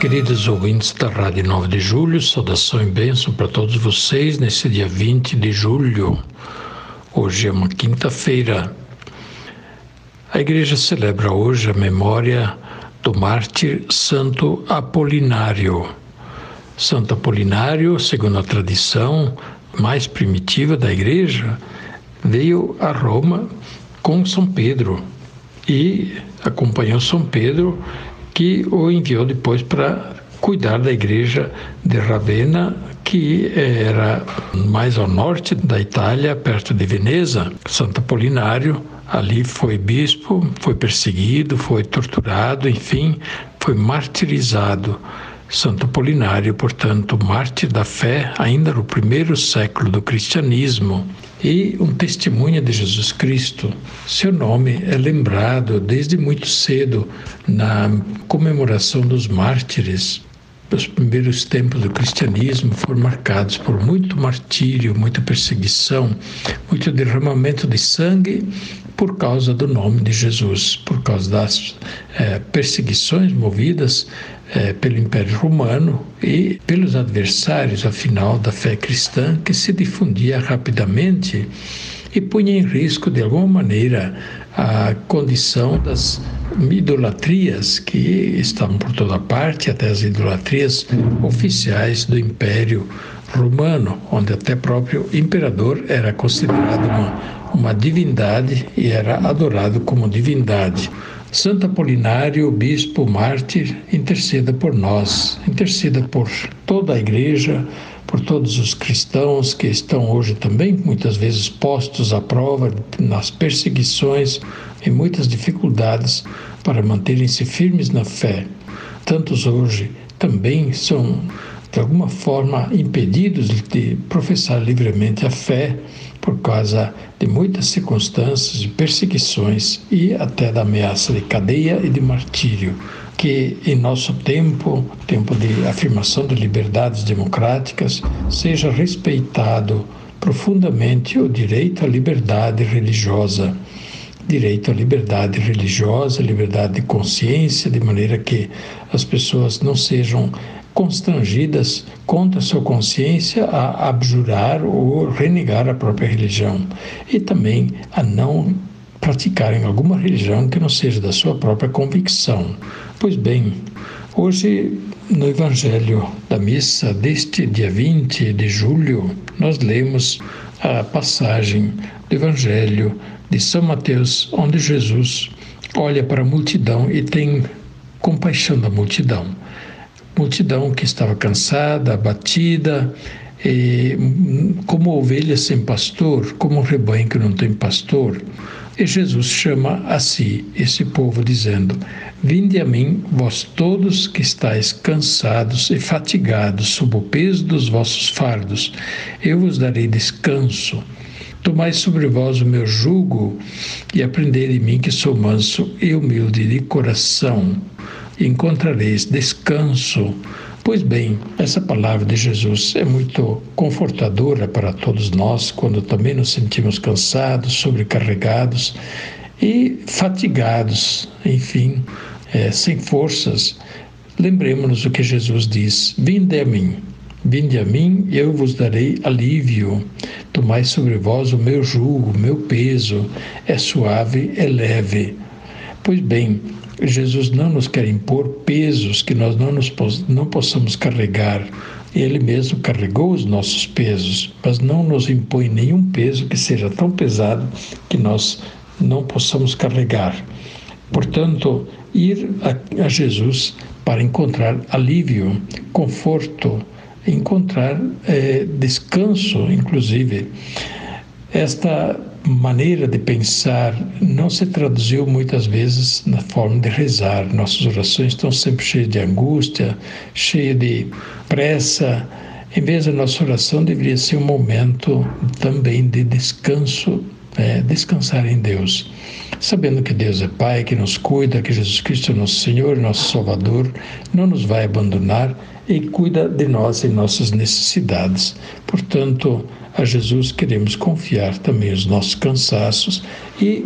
Queridos ouvintes da Rádio 9 de Julho, saudação e bênção para todos vocês nesse dia 20 de julho. Hoje é uma quinta-feira. A igreja celebra hoje a memória do mártir Santo Apolinário. Santo Apolinário, segundo a tradição mais primitiva da igreja, veio a Roma com São Pedro e acompanhou São Pedro que o enviou depois para cuidar da igreja de Ravenna, que era mais ao norte da Itália, perto de Veneza. Santo Apolinário ali foi bispo, foi perseguido, foi torturado, enfim, foi martirizado. Santo Apolinário, portanto, mártir da fé, ainda no primeiro século do cristianismo, e um testemunha de Jesus Cristo. Seu nome é lembrado desde muito cedo na comemoração dos mártires. Os primeiros tempos do cristianismo foram marcados por muito martírio, muita perseguição, muito derramamento de sangue por causa do nome de Jesus, por causa das é, perseguições movidas é, pelo Império Romano e pelos adversários, afinal, da fé cristã, que se difundia rapidamente e punha em risco, de alguma maneira, a condição das idolatrias que estavam por toda parte, até as idolatrias oficiais do Império Romano, onde até próprio imperador era considerado uma, uma divindade e era adorado como divindade. Santo Apolinário, bispo mártir, interceda por nós, interceda por toda a igreja, por todos os cristãos que estão hoje também muitas vezes postos à prova nas perseguições e muitas dificuldades para manterem-se firmes na fé. Tantos hoje também são de alguma forma impedidos de professar livremente a fé por causa de muitas circunstâncias de perseguições e até da ameaça de cadeia e de martírio, que em nosso tempo, tempo de afirmação de liberdades democráticas, seja respeitado profundamente o direito à liberdade religiosa. Direito à liberdade religiosa, liberdade de consciência, de maneira que as pessoas não sejam constrangidas contra sua consciência a abjurar ou renegar a própria religião e também a não praticarem alguma religião que não seja da sua própria convicção. Pois bem, hoje no Evangelho da missa deste dia 20 de julho, nós lemos a passagem do Evangelho de São Mateus, onde Jesus olha para a multidão e tem compaixão da multidão multidão que estava cansada, abatida, e, como ovelha sem pastor, como um rebanho que não tem pastor. E Jesus chama a si esse povo, dizendo: Vinde a mim, vós todos que estáis cansados e fatigados sob o peso dos vossos fardos, eu vos darei descanso. Tomai sobre vós o meu jugo e aprendei de mim que sou manso e humilde de coração encontrareis descanso. Pois bem, essa palavra de Jesus é muito confortadora para todos nós quando também nos sentimos cansados, sobrecarregados e fatigados, enfim, é, sem forças. Lembremos-nos o que Jesus diz: Vinde a mim, vinde a mim, e eu vos darei alívio. Tomai sobre vós o meu jugo, o meu peso, é suave, é leve. Pois bem, Jesus não nos quer impor pesos que nós não, nos, não possamos carregar. Ele mesmo carregou os nossos pesos, mas não nos impõe nenhum peso que seja tão pesado que nós não possamos carregar. Portanto, ir a, a Jesus para encontrar alívio, conforto, encontrar é, descanso, inclusive. Esta maneira de pensar não se traduziu muitas vezes na forma de rezar. Nossas orações estão sempre cheias de angústia, cheias de pressa. Em vez da nossa oração, deveria ser um momento também de descanso, é, descansar em Deus. Sabendo que Deus é Pai, que nos cuida, que Jesus Cristo é nosso Senhor, nosso Salvador, não nos vai abandonar e cuida de nós e nossas necessidades. Portanto, a Jesus queremos confiar também os nossos cansaços e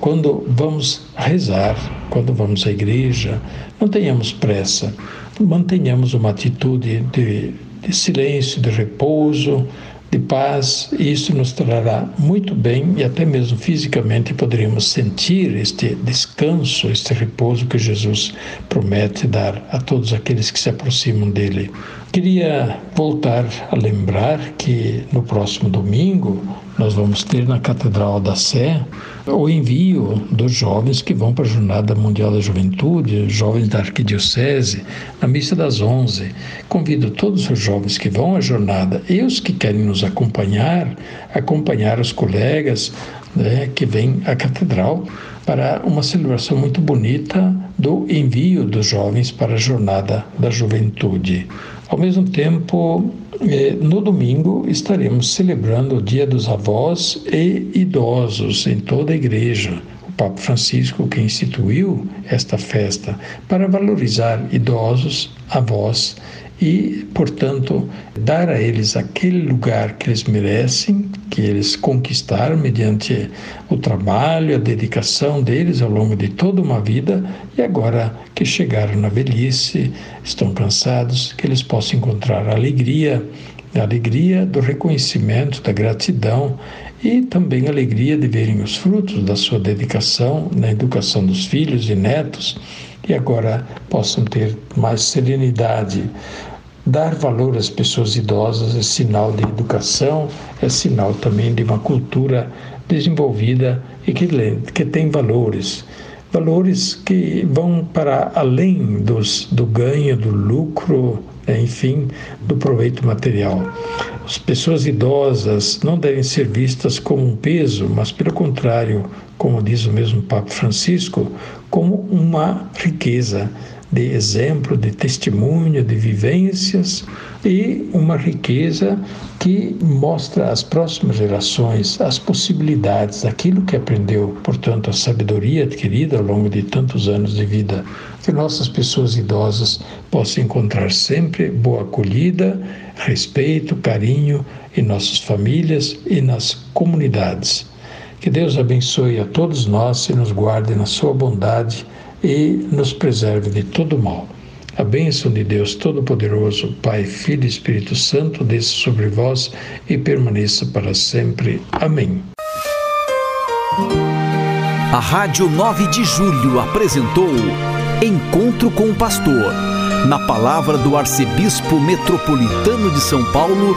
quando vamos rezar, quando vamos à igreja, não tenhamos pressa, mantenhamos uma atitude de, de silêncio, de repouso, de paz, e isso nos trará muito bem e até mesmo fisicamente poderíamos sentir este descanso, este repouso que Jesus promete dar a todos aqueles que se aproximam dele. Queria voltar a lembrar que no próximo domingo nós vamos ter na Catedral da Sé o envio dos jovens que vão para a Jornada Mundial da Juventude, jovens da Arquidiocese, na missa das 11. Convido todos os jovens que vão à jornada e os que querem nos acompanhar, acompanhar os colegas né, que vêm à Catedral para uma celebração muito bonita do envio dos jovens para a Jornada da Juventude. Ao mesmo tempo, eh, no domingo estaremos celebrando o Dia dos Avós e Idosos em toda a igreja. O Papa Francisco que instituiu esta festa para valorizar idosos, avós e, portanto, dar a eles aquele lugar que eles merecem, que eles conquistaram mediante o trabalho, a dedicação deles ao longo de toda uma vida e agora que chegaram na velhice, estão cansados, que eles possam encontrar a alegria, a alegria do reconhecimento, da gratidão e também a alegria de verem os frutos da sua dedicação na educação dos filhos e netos e agora possam ter mais serenidade. Dar valor às pessoas idosas é sinal de educação, é sinal também de uma cultura desenvolvida e que, que tem valores. Valores que vão para além dos, do ganho, do lucro, né, enfim, do proveito material. As pessoas idosas não devem ser vistas como um peso, mas, pelo contrário, como diz o mesmo Papa Francisco, como uma riqueza de exemplo, de testemunho, de vivências e uma riqueza que mostra às próximas gerações as possibilidades daquilo que aprendeu, portanto, a sabedoria adquirida ao longo de tantos anos de vida. Que nossas pessoas idosas possam encontrar sempre boa acolhida, respeito, carinho em nossas famílias e nas comunidades. Que Deus abençoe a todos nós e nos guarde na sua bondade e nos preserve de todo mal. A bênção de Deus Todo-Poderoso, Pai, Filho e Espírito Santo, desça sobre vós e permaneça para sempre. Amém. A Rádio 9 de Julho apresentou Encontro com o Pastor, na palavra do Arcebispo Metropolitano de São Paulo,